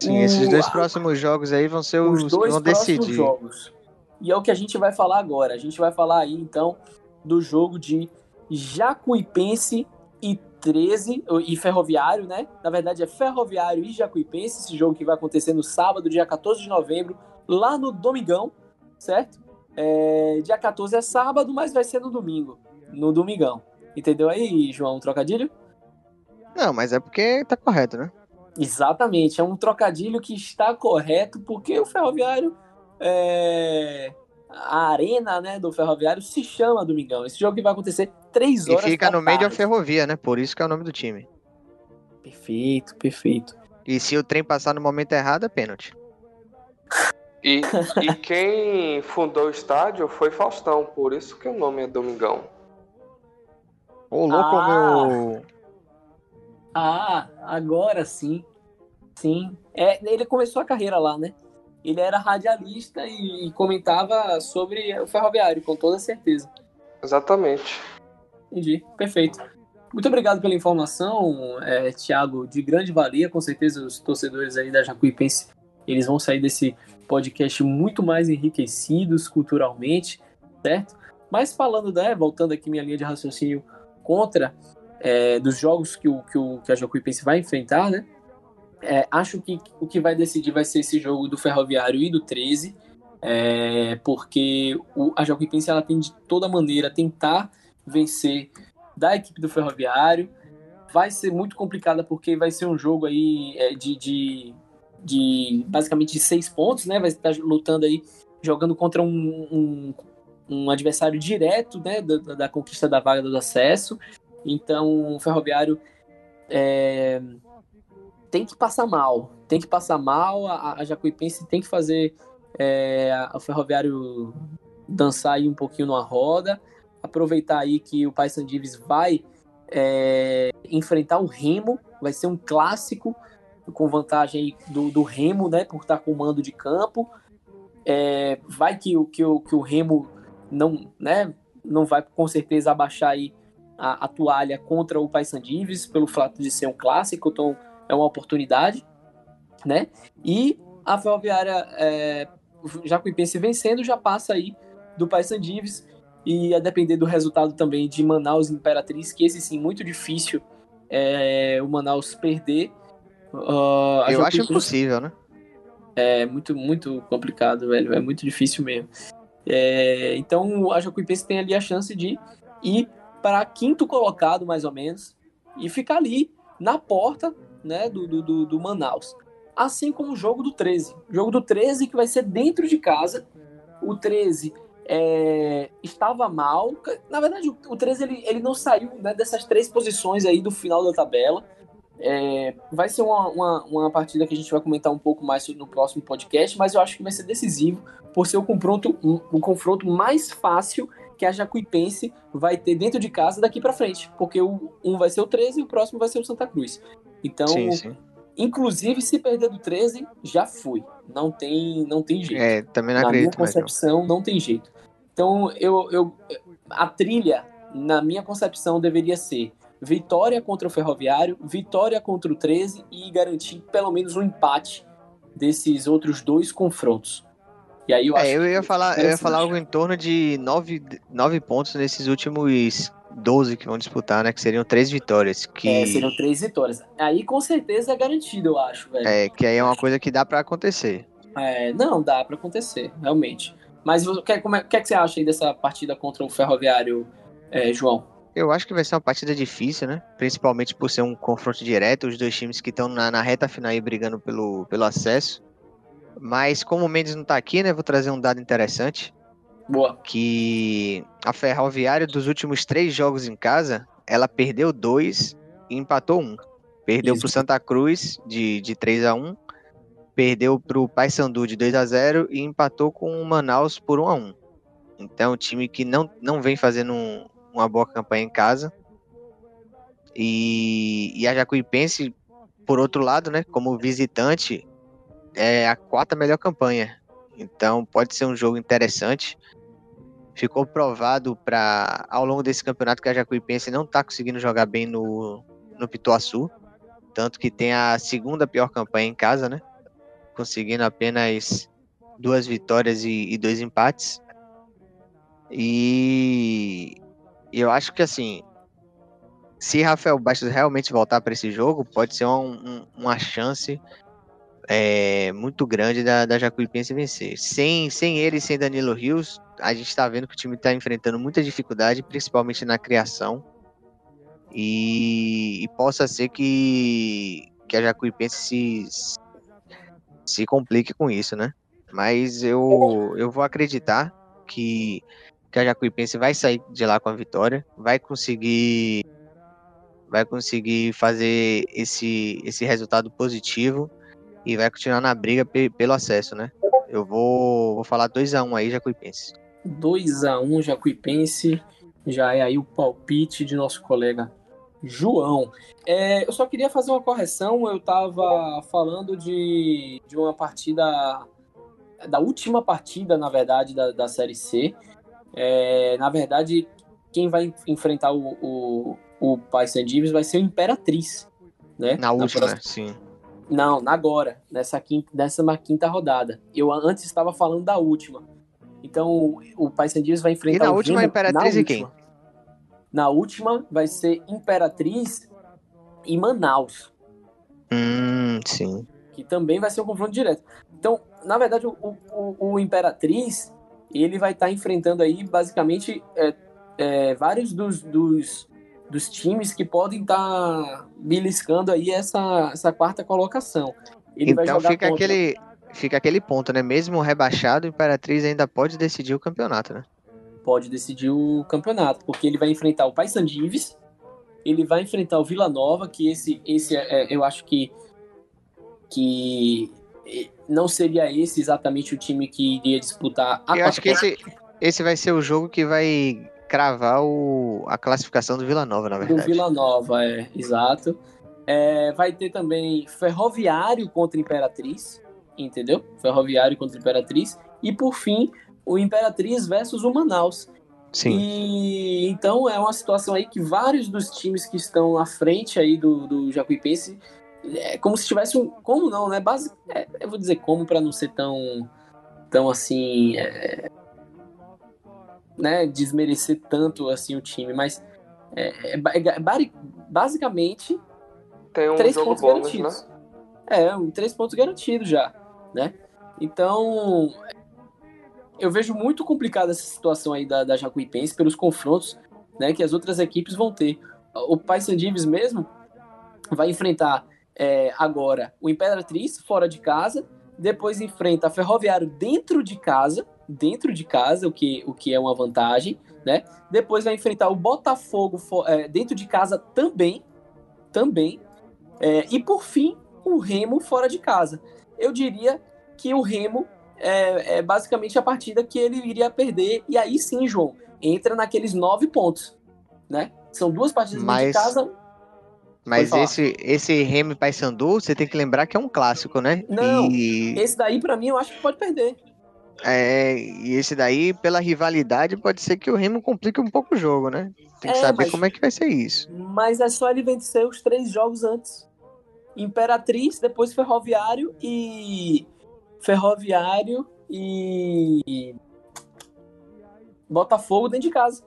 Sim, esses dois O- próximos jogos aí vão ser os, os que dois vão próximos decidir. jogos. E é o que a gente vai falar agora. A gente vai falar aí, então, do jogo de Jacuipense e 13, e Ferroviário, né? Na verdade, é Ferroviário e Jacuipense, esse jogo que vai acontecer no sábado, dia 14 de novembro, lá no Domingão, certo? É, dia 14 é sábado, mas vai ser no domingo, no Domingão. Entendeu aí, João, um trocadilho? Não, mas é porque tá correto, né? Exatamente, é um trocadilho que está correto, porque o Ferroviário, é, a arena né, do Ferroviário se chama Domingão. Esse jogo que vai acontecer três E horas fica da no meio da tarde. ferrovia, né? Por isso que é o nome do time. Perfeito, perfeito. E se o trem passar no momento errado, é pênalti. E, [LAUGHS] e quem fundou o estádio foi Faustão, por isso que o nome é Domingão. Ô, louco, Ah. meu. Ah, agora sim. Sim. É, ele começou a carreira lá, né? Ele era radialista e, comentava sobre o Ferroviário, com toda certeza. Exatamente. Entendi, perfeito. Muito obrigado pela informação, é, Thiago, de grande valia. Com certeza os torcedores aí da Jacuipense, eles vão sair desse podcast muito mais enriquecidos culturalmente, certo? Mas falando, né, voltando aqui minha linha de raciocínio contra é, dos jogos que, o, que, o, que a Jacuipense vai enfrentar, né? É, acho que o que vai decidir vai ser esse jogo do Ferroviário e do 13, é, porque o, a Jacuipense ela tem de toda maneira tentar vencer da equipe do Ferroviário. Vai ser muito complicada porque vai ser um jogo aí é, de, de, de basicamente de seis pontos, né? Vai estar lutando aí, jogando contra um, um, um adversário direto, né? Da, da conquista da vaga do acesso. Então, o Ferroviário é, tem que passar mal, tem que passar mal. A, a Jacuipense tem que fazer é, o Ferroviário dançar aí um pouquinho numa roda aproveitar aí que o Paysandives vai é, enfrentar o Remo, vai ser um clássico com vantagem do, do Remo, né, por estar com o mando de campo. É, vai que, o- que, que o Remo não, né, não vai com certeza abaixar aí a, a toalha contra o Paysandives pelo fato de ser um clássico, então é uma oportunidade, né? E a Ferroviária é, Jacuipense vencendo já passa aí do Paysandives e a depender do resultado também de Manaus e Imperatriz, que esse sim muito difícil é, o Manaus perder. A Eu acho impossível, né? é muito, muito complicado, velho. É muito difícil mesmo. É, então, a Jacuipense tem ali a chance de ir para quinto colocado, mais ou menos, e ficar ali na porta né, do, do, do- Manaus. Assim como o jogo do 13. O jogo do 13 que vai ser dentro de casa. O 13 é, estava mal. Na verdade, o, o 13 ele, ele não saiu né, dessas três posições aí do final da tabela. É, vai ser uma, uma, uma partida que a gente vai comentar um pouco mais no próximo podcast, mas eu acho que vai ser decisivo por ser o confronto, um, o confronto mais fácil que a Jacuipense vai ter dentro de casa daqui para frente, porque o, um vai ser o 13 e o próximo vai ser o Santa Cruz. Então, sim, sim. inclusive, se perder do 13, já foi. Não tem, não tem jeito. É, também não na minha acredito não. concepção, não tem jeito. Então, eu, eu, a trilha, na minha concepção, deveria ser vitória contra o Ferroviário, vitória contra o 13 e garantir pelo menos um empate desses outros dois confrontos. E aí eu acho É, eu ia falar, eu ia falar algo em torno de nove, nove pontos nesses últimos 12 que vão disputar, né? Que seriam três vitórias. Que, É, seriam três vitórias. Aí com certeza é garantido, eu acho, velho. é, que aí é uma coisa que dá pra acontecer. É, não, dá pra acontecer, realmente. Mas o que, como é- que, é que você acha aí dessa partida contra o Ferroviário, é, João? Eu acho que vai ser uma partida difícil, né? Principalmente por ser um confronto direto, os dois times que estão na, na reta final aí brigando pelo, pelo acesso. Mas como o Mendes não tá aqui, né? Vou trazer um dado interessante. Boa. Que a Ferroviária dos últimos três jogos em casa, ela perdeu dois e empatou um. Perdeu Isso. pro Santa Cruz de, de 3 a 1 perdeu pro Paysandu de 2 a 0 e empatou com o Manaus por 1 a 1 Então, um time que não, não vem fazendo um- uma boa campanha em casa. E, e a Jacuipense, por outro lado, né, como visitante, é a quarta melhor campanha. Então, pode ser um jogo interessante. Ficou provado para ao longo desse campeonato que a Jacuipense não está conseguindo jogar bem no, no Pituaçu. Tanto que tem a segunda pior campanha em casa, né? Conseguindo apenas duas vitórias e, e dois empates. E e eu acho que assim, se Rafael Bastos realmente voltar para esse jogo, pode ser um- um- uma chance é, muito grande da, da Jacuipense vencer. Sem, sem ele, sem Danilo Rios, a gente está vendo que o time está enfrentando muita dificuldade, principalmente na criação. E, e possa ser que, que a Jacuipense se, se complique com isso, né? Mas eu, eu vou acreditar que, que a Jacuipense vai sair de lá com a vitória, vai conseguir vai conseguir fazer esse, esse resultado positivo e vai continuar na briga pe- pelo acesso, né? Eu vou, vou falar 2x1 aí, Jacuipense. 2x1 Jacuipense. Já é aí o palpite de nosso colega João. É, eu só queria fazer uma correção. Eu tava falando de, de uma partida. Da última partida, na verdade, da, da Série C. É, na verdade, quem vai enfrentar o, o, o Paysandives vai ser o Imperatriz. Né? Na última, próxima- sim. Não, na agora, nessa quinta, nessa quinta rodada. Eu antes estava falando da última. Então, o Paysandives vai enfrentar E na o última, Remo Imperatriz na e quem? última. Na última vai ser Imperatriz e Manaus, Hum, sim. que também vai ser um confronto direto. Então, na verdade, o, o, o Imperatriz, ele vai estar enfrentando aí, basicamente, é, é, vários dos, dos, dos times que podem estar beliscando aí essa, essa quarta colocação. Ele vai então jogar fica contra- aquele, fica aquele ponto, né? Mesmo rebaixado, o Imperatriz ainda pode decidir o campeonato, né? pode decidir o campeonato, porque ele vai enfrentar o Paysandives, ele vai enfrentar o Vila Nova, que esse, esse é, eu acho que, que não seria esse exatamente o time que iria disputar a Eu acho que esse, esse vai ser o jogo que vai cravar o, a classificação do Vila Nova, na do verdade. Vila Nova, é, exato. É, vai ter também Ferroviário contra Imperatriz, entendeu? Ferroviário contra Imperatriz. E por fim, o Imperatriz versus o Manaus. Sim. E então é uma situação aí que vários dos times que estão à frente aí do, do Jacuipense é como se tivesse um. Como não, né? Base, é, eu vou dizer como para não ser tão. tão assim. é, né? Desmerecer tanto assim o time, mas. É, é é basicamente, Tem um três pontos bônus, garantidos. né? É, um três pontos garantidos já, né? Então, eu vejo muito complicada essa situação aí da, da Jacuipense pelos confrontos, né, que as outras equipes vão ter. O Paysandives mesmo vai enfrentar é, agora o Imperatriz fora de casa, depois enfrenta a Ferroviário dentro de casa, dentro de casa, o que, o que é uma vantagem, né? Depois vai enfrentar o Botafogo fo- é, dentro de casa também, também. É, e por fim, o Remo fora de casa. Eu diria que o Remo é, é basicamente a partida que ele iria perder, e aí sim, João, entra naqueles nove pontos, né? São duas partidas dentro de Mas- casa. Mas esse, esse Remy Paysandu, você tem que lembrar que é um clássico, né? Não, E, Esse daí, pra mim, eu acho que pode perder. é, e esse daí, pela rivalidade, pode ser que o Remo complique um pouco o jogo, né? Tem que É, saber mas- como é que vai ser isso. Mas é só ele vencer os três jogos antes. Imperatriz, depois Ferroviário e. Ferroviário e. Botafogo dentro de casa.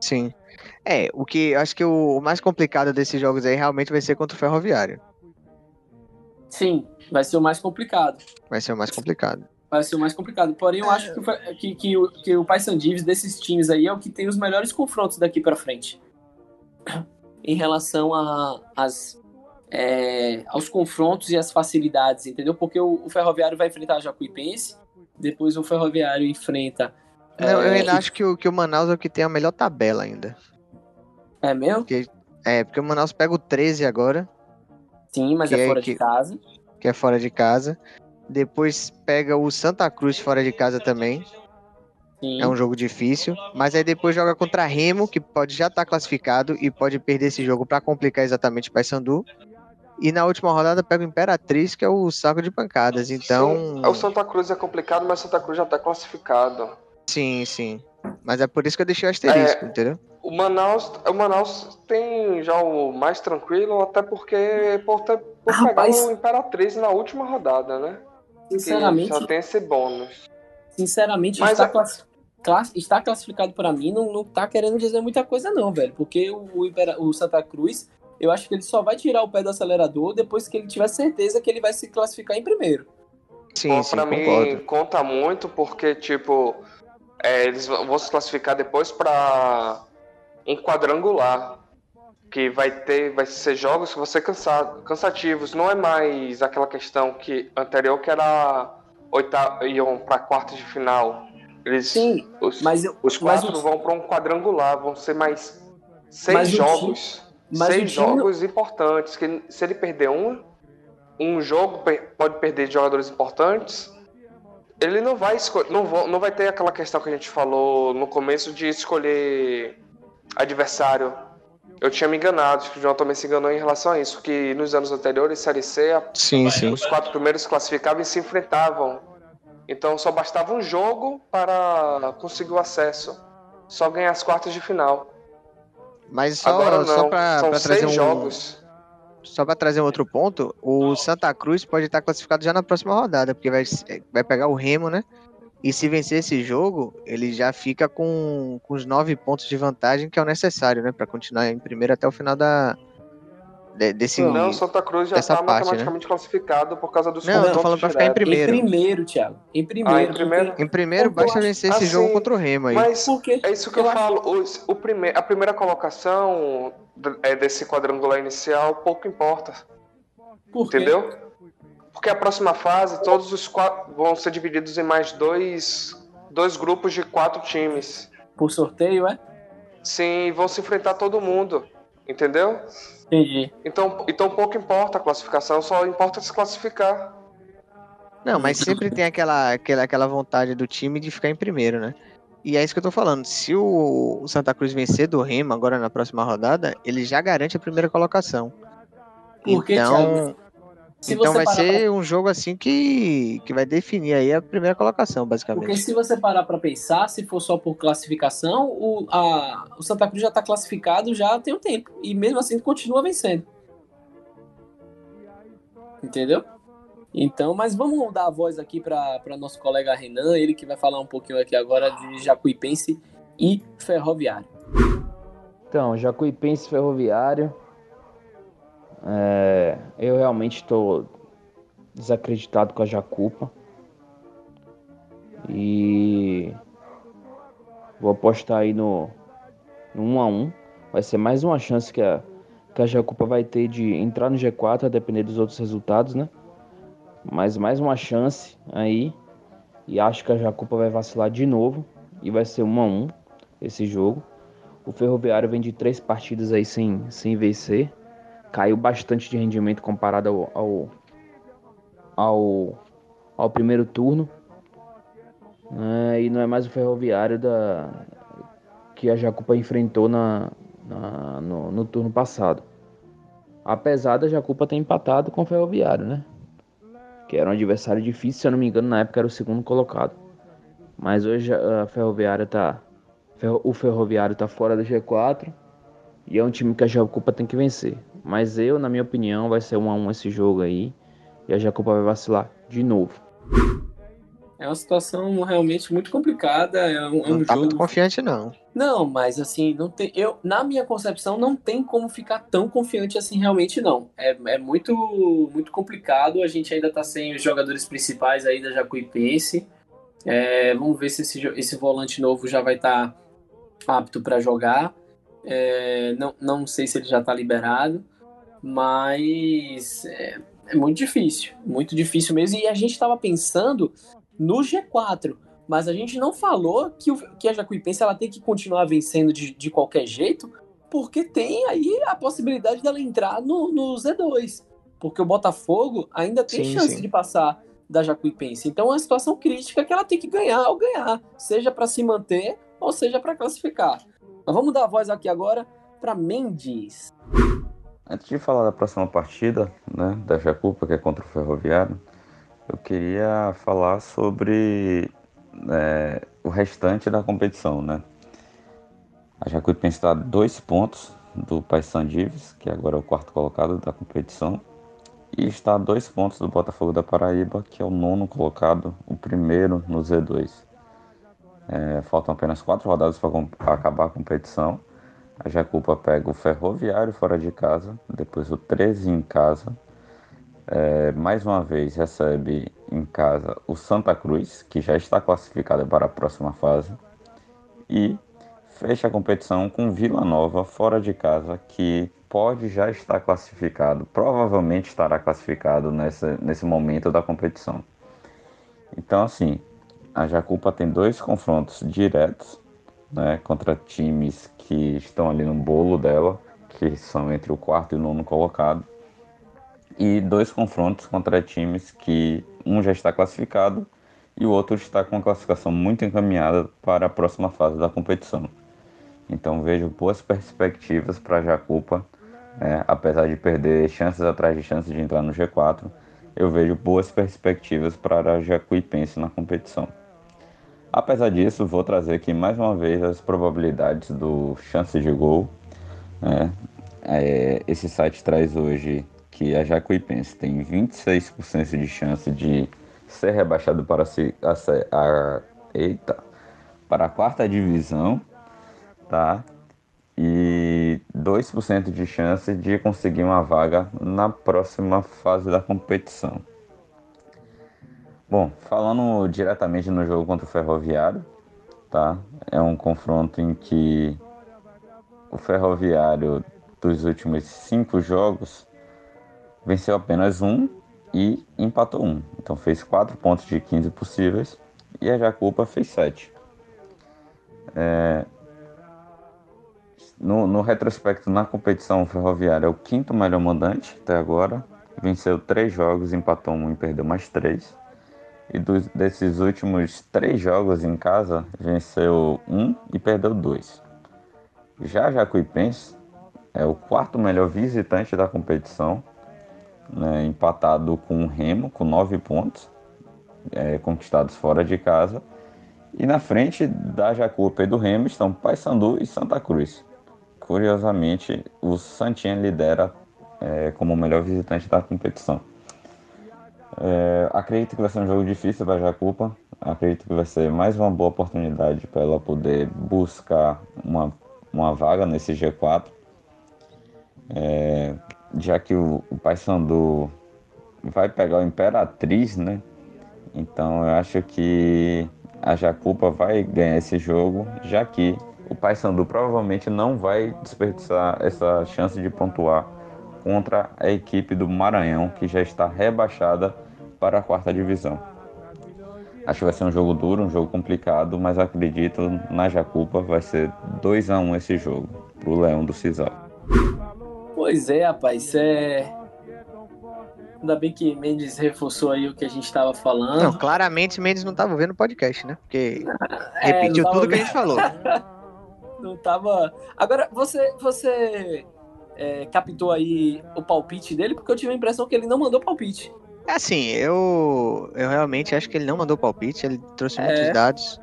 Sim. É, o que eu acho que o, mais complicado desses jogos aí realmente vai ser contra o Ferroviário. Sim, vai ser o mais complicado. Vai ser o mais complicado. Vai ser o mais complicado. Porém, eu acho que, que, que, o, que o Paysandives desses times aí é o que tem os melhores confrontos daqui pra frente. Em relação a, as, é, aos confrontos e as facilidades, entendeu? Porque o, o Ferroviário vai enfrentar a Jacuipense, depois o Ferroviário enfrenta. Não, eu é, ainda acho que o, que o Manaus é o que tem a melhor tabela ainda. É mesmo? É, porque o Manaus pega o 13 agora, Sim, mas é é fora que- de casa. que é fora de casa. Depois pega o Santa Cruz fora de casa também. Sim. É um jogo difícil. Mas aí depois joga contra Remo, que pode já estar classificado e pode perder esse jogo para complicar exatamente o Paysandu. E na última rodada pega o Imperatriz, que é o saco de pancadas. Então, Sim, o Santa Cruz é complicado, mas o Santa Cruz já tá classificado. Sim, sim. Mas é por isso que eu deixei o asterisco, É. entendeu? O Manaus, o Manaus tem já o mais tranquilo, até porque por, ter, por pegar Rapaz. o Imperatriz na última rodada, né? Que Sinceramente, já tem esse bônus. sinceramente Mas está, a- classi- classi- está classificado para mim não, não tá querendo dizer muita coisa não, velho. Porque o, o, Impera- o Santa Cruz, eu acho que ele só vai tirar o pé do acelerador depois que ele tiver certeza que ele vai se classificar em primeiro. Sim, Bom, sim, pra mim concordo. conta muito porque, tipo, é, eles vão se classificar depois pra um quadrangular. Que vai ter, vai ser jogos que vão ser cansa- cansativos. Não é mais aquela questão que anterior que era oitavo, iam pra quartas de final. Eles, Sim, os, mas eu, os mas quatro o- vão pra um quadrangular, vão ser mais seis Mas jogos. mas seis time jogos importantes. Que se ele perder um, um jogo pode perder de jogadores importantes. Ele não vai escolher, não, não vai ter aquela questão que a gente falou no começo de escolher adversário. Eu tinha me enganado, acho que o João também se enganou em relação a isso, que nos anos anteriores, Série C, a- Sim, sim. os quatro primeiros classificavam e se enfrentavam. Então só bastava um jogo para conseguir o acesso. Só ganhar as quartas de final. Mas só, Agora não, só pra, são pra seis um, jogos. Só para trazer um outro ponto, o Santa Cruz pode estar classificado já na próxima rodada, porque vai, vai pegar o Remo, né? E se vencer esse jogo, ele já fica com, com os nove pontos de vantagem que é o necessário, né? Para continuar em primeiro até o final da de- desse. Não, o Santa Cruz já dessa está parte, né? matematicamente classificado por causa dos Não, eu tô confrontos falando pra ficar em primeiro. Em primeiro, Thiago. Em primeiro. Ah, em primeiro? porque- Em primeiro, basta acho- vencer esse assim, jogo contra o Remo aí. Mas é isso que eu, eu falo. os- o prime a primeira colocação é, desse quadrangular inicial pouco importa. Porque Entendeu? Porque a próxima fase, todos os quatro vão ser divididos em mais dois, dois grupos de quatro times. por sorteio, é? Sim, vão se enfrentar todo mundo. Entendeu? Entendi. Então, então pouco importa a classificação, só importa se classificar. Não, mas sempre tem aquela, aquela, aquela vontade do time de ficar em primeiro, né? E é isso que eu tô falando. Se o, Santa Cruz vencer do Remo agora na próxima rodada, ele já garante a primeira colocação. Por que, então, Se então vai ser um jogo assim que, que vai definir aí a primeira colocação, Porque basicamente. se você parar para pensar, se for só por classificação, o, a, o Santa Cruz já está classificado já tem um tempo. E mesmo assim continua vencendo. Entendeu? Então, mas vamos dar a voz aqui para nosso colega Renan, ele que vai falar um pouquinho aqui agora de Jacuipense e Ferroviário. Então, Jacuipense Ferroviário. É, eu realmente estou desacreditado com a Jacupa. E vou apostar aí no, no 1 a 1 Vai ser mais uma chance que a, que a Jacupa vai ter de entrar no G4, a depender dos outros resultados, né? Mas mais uma chance aí. E acho que a Jacupa vai vacilar de novo. E vai ser 1 a 1 esse jogo. O Ferroviário vem de três partidas aí sem, sem vencer. Caiu bastante de rendimento comparado ao, ao, ao, ao primeiro turno. É, e não é mais o Ferroviário da, que a Jacupa enfrentou na, na no, no turno passado. Apesar da Jacupa ter empatado com o Ferroviário, né? Que era um adversário difícil, se eu não me engano, na época era o segundo colocado. Mas hoje a Ferroviária tá. O Ferroviário tá fora do G4. E é um time que a Jacupa tem que vencer. Mas eu, na minha opinião, vai ser 1 a 1 esse jogo aí. E a Jacupa vai vacilar de novo. É uma situação realmente muito complicada. É um, é um Não tá jogo. muito confiante, não. Não, mas assim, não tem, eu, na minha concepção, não tem como ficar tão confiante assim realmente, não. É, é muito, muito complicado. A gente ainda tá sem os jogadores principais aí da Jacuipense. É, vamos ver se esse, esse volante novo já vai estar apto para jogar. É, não, não sei se ele já tá liberado, mas é, é muito difícil, muito difícil mesmo. E a gente estava pensando no G4, mas a gente não falou que, o, que a Jacuipense ela tem que continuar vencendo de, de qualquer jeito, porque tem aí a possibilidade dela entrar no, no Z2. Porque o Botafogo ainda tem Sim, chance sim. de passar da Jacuipense. Então é uma situação crítica que ela tem que ganhar ou ganhar, seja para se manter ou seja para classificar. Mas vamos dar a voz aqui agora para Mendes. Antes de falar da próxima partida, né, da Jacupa, que é contra o Ferroviário, eu queria falar sobre é, o restante da competição, né? A Jacuipense está a dois pontos do Paysandives, que agora é o quarto colocado da competição, e está a dois pontos do Botafogo da Paraíba, que é o nono colocado, o primeiro no Z2. É, faltam apenas quatro rodadas para acabar a competição. A Jacupa pega o Ferroviário fora de casa, depois o 13 em casa. É, mais uma vez recebe em casa o Santa Cruz, que já está classificada para a próxima fase. E fecha a competição com Vila Nova fora de casa, que pode já estar classificado, provavelmente estará classificado nessa, nesse momento da competição. Então, assim, a Jacupa tem dois confrontos diretos né, contra times que estão ali no bolo dela, que são entre o quarto e o nono colocado, e dois confrontos contra times que um já está classificado e o outro está com a classificação muito encaminhada para a próxima fase da competição. Então vejo boas perspectivas para a Jacupa, né, apesar de perder chances atrás de chances de entrar no G4, eu vejo boas perspectivas para a Jacuipense na competição. Apesar disso, vou trazer aqui mais uma vez as probabilidades do chance de gol. né? É, esse site traz hoje que a Jacuipense tem 26% de chance de ser rebaixado para, se- a, a- eita, para a quarta divisão, tá? E 2% de chance de conseguir uma vaga na próxima fase da competição. Bom, falando diretamente no jogo contra o Ferroviário, tá? É um confronto em que o Ferroviário dos últimos cinco jogos venceu apenas um e empatou um. Então fez quatro pontos de 15 possíveis e a Jacupa fez sete. É, No, no retrospecto na competição, o Ferroviário é o quinto melhor mandante até agora. Venceu três jogos, empatou um e perdeu mais três. E dos, desses últimos três jogos em casa, venceu um e perdeu dois. Já Jacuipense é o quarto melhor visitante da competição. né, empatado com o Remo, com nove pontos, é, conquistados fora de casa. E na frente da Jacupa e do Remo estão Paysandu e Santa Cruz. Curiosamente, o Santinha lidera é, como o melhor visitante da competição. É, acredito que vai ser um jogo difícil para a Jacupa. Acredito que vai ser mais uma boa oportunidade para ela poder buscar uma, uma vaga nesse G4. É, já que o, o Paysandu vai pegar o Imperatriz, né? Então eu acho que a Jacupa vai ganhar esse jogo, já que o Paysandu provavelmente não vai desperdiçar essa chance de pontuar contra a equipe do Maranhão, que já está rebaixada para a quarta divisão. Acho que vai ser um jogo duro, um jogo complicado, mas acredito na Jacupa vai ser 2 a 1 esse jogo para o Leão do Cisal. Pois é, rapaz, é Ainda bem que Mendes reforçou aí o que a gente estava falando. Não, claramente Mendes não estava vendo o podcast, né? Porque [LAUGHS] é, repetiu tudo vendo. que a gente falou. [LAUGHS] não tava. Agora, você, você é, captou aí o palpite dele? Porque eu tive a impressão que ele não mandou palpite. É assim, eu, eu realmente acho que ele não mandou palpite, ele trouxe é. muitos dados.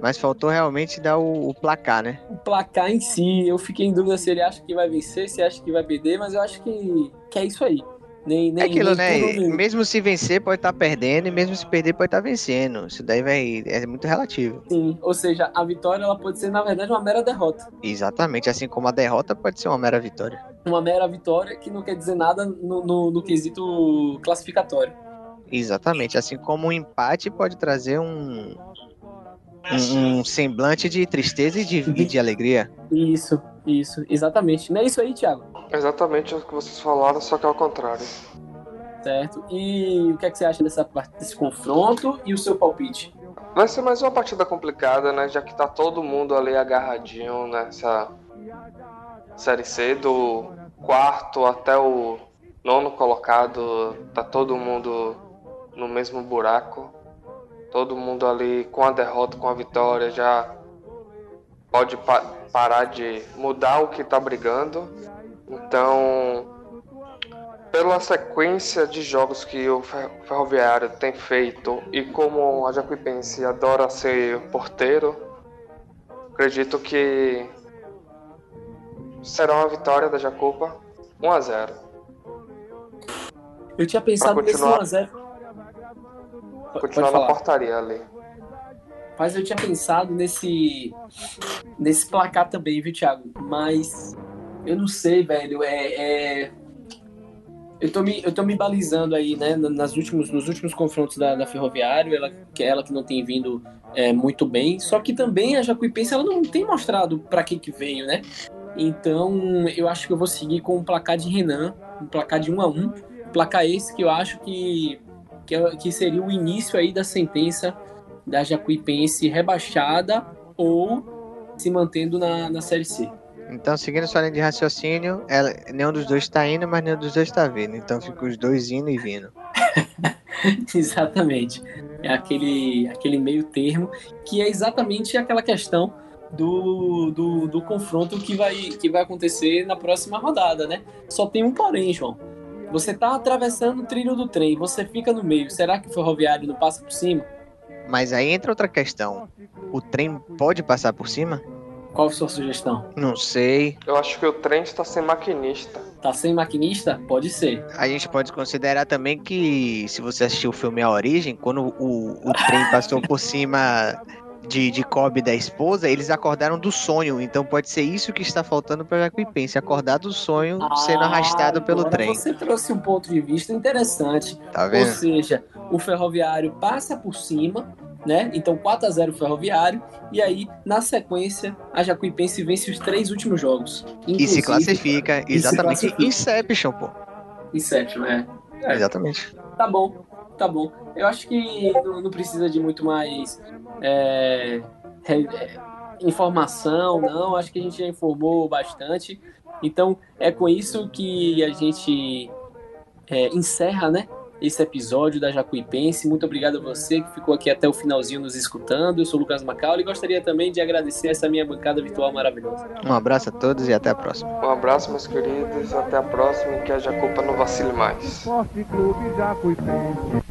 Mas faltou realmente dar o, o, placar, né? O placar em si, eu fiquei em dúvida se ele acha que vai vencer, se acha que vai perder, mas eu acho que, que é isso aí. Nem, nem, é aquilo, nem né? Mesmo se vencer, pode estar tá perdendo, e mesmo se perder, pode estar tá vencendo. Isso daí vai, é muito relativo. Sim, ou seja, a vitória ela pode ser, na verdade, uma mera derrota. Exatamente, assim como a derrota pode ser uma mera vitória. Uma mera vitória que não quer dizer nada no, no, no quesito classificatório. Exatamente, assim como um empate pode trazer um, um, um semblante de tristeza e de, e de alegria. Isso, isso, exatamente. Não é isso aí, Thiago? Exatamente o que vocês falaram, só que ao contrário. Certo. E o que, é que você acha dessa, desse confronto e o seu palpite? Vai ser mais uma partida complicada, né? Já que tá todo mundo ali agarradinho nessa Série C, do quarto até o nono colocado, tá todo mundo no mesmo buraco. Todo mundo ali com a derrota, com a vitória, já pode parar de mudar o que tá brigando. Então, pela sequência de jogos que o Ferroviário tem feito e como a Jacuipense adora ser porteiro, acredito que será uma vitória da Jacupa 1 a 0. Eu tinha pensado nesse 1 a 0. Continuar na portaria ali. Mas eu tinha pensado nesse nesse placar também, viu, Thiago? Mas eu não sei, velho. É, é... Eu, tô me, eu tô me balizando aí, né? Nas últimos, nos últimos confrontos da, da Ferroviário, ela, ela que não tem vindo é, muito bem. Só que também a Jacuipense ela não tem mostrado para que que veio, né? Então eu acho que eu vou seguir com o placar de Renan, um placar de 1 a 1 Placar esse que eu acho que, que, é, que seria o início aí da sentença da Jacuipense rebaixada ou se mantendo na, na Série C. Então, seguindo sua linha de raciocínio, ela, nenhum dos dois está indo, mas nenhum dos dois está vindo. Então, fica os dois indo e vindo. [LAUGHS] exatamente. É aquele, aquele meio termo, que é exatamente aquela questão do, do, do, confronto que vai, que vai acontecer na próxima rodada, né? Só tem um porém, João. Você está atravessando o trilho do trem, você fica no meio. Será que o ferroviário não passa por cima? Mas aí entra outra questão. O trem pode passar por cima? Qual a sua sugestão? Não sei. Eu acho que o trem está sem maquinista. Tá sem maquinista? Pode ser. A gente pode considerar também que, se você assistiu o filme A Origem, quando o, o trem passou por cima de, de Kobe da esposa, eles acordaram do sonho. Então pode ser isso que está faltando para Jacuipense, acordar do sonho ah, sendo arrastado pelo trem. Você trouxe um ponto de vista interessante. Tá vendo? Ou seja, o ferroviário passa por cima né? Então 4 a 0 Ferroviário e aí na sequência a Jacuipense vence os três últimos jogos. E se classifica exatamente se classifica. Inception, pô. Inception, é. é. Exatamente. Tá bom, tá bom. Eu acho que não, não precisa de muito mais é, é, informação, não. Acho que a gente já informou bastante. Então é com isso que a gente é, encerra, né? esse episódio da Jacuipense. Muito obrigado a você que ficou aqui até o finalzinho nos escutando. Eu sou o Lucas Macaulay e gostaria também de agradecer essa minha bancada virtual maravilhosa. Um abraço a todos e até a próxima. Um abraço, meus queridos. Até a próxima e que a Jacupa não vacile mais. Esporte Clube Jacuipense.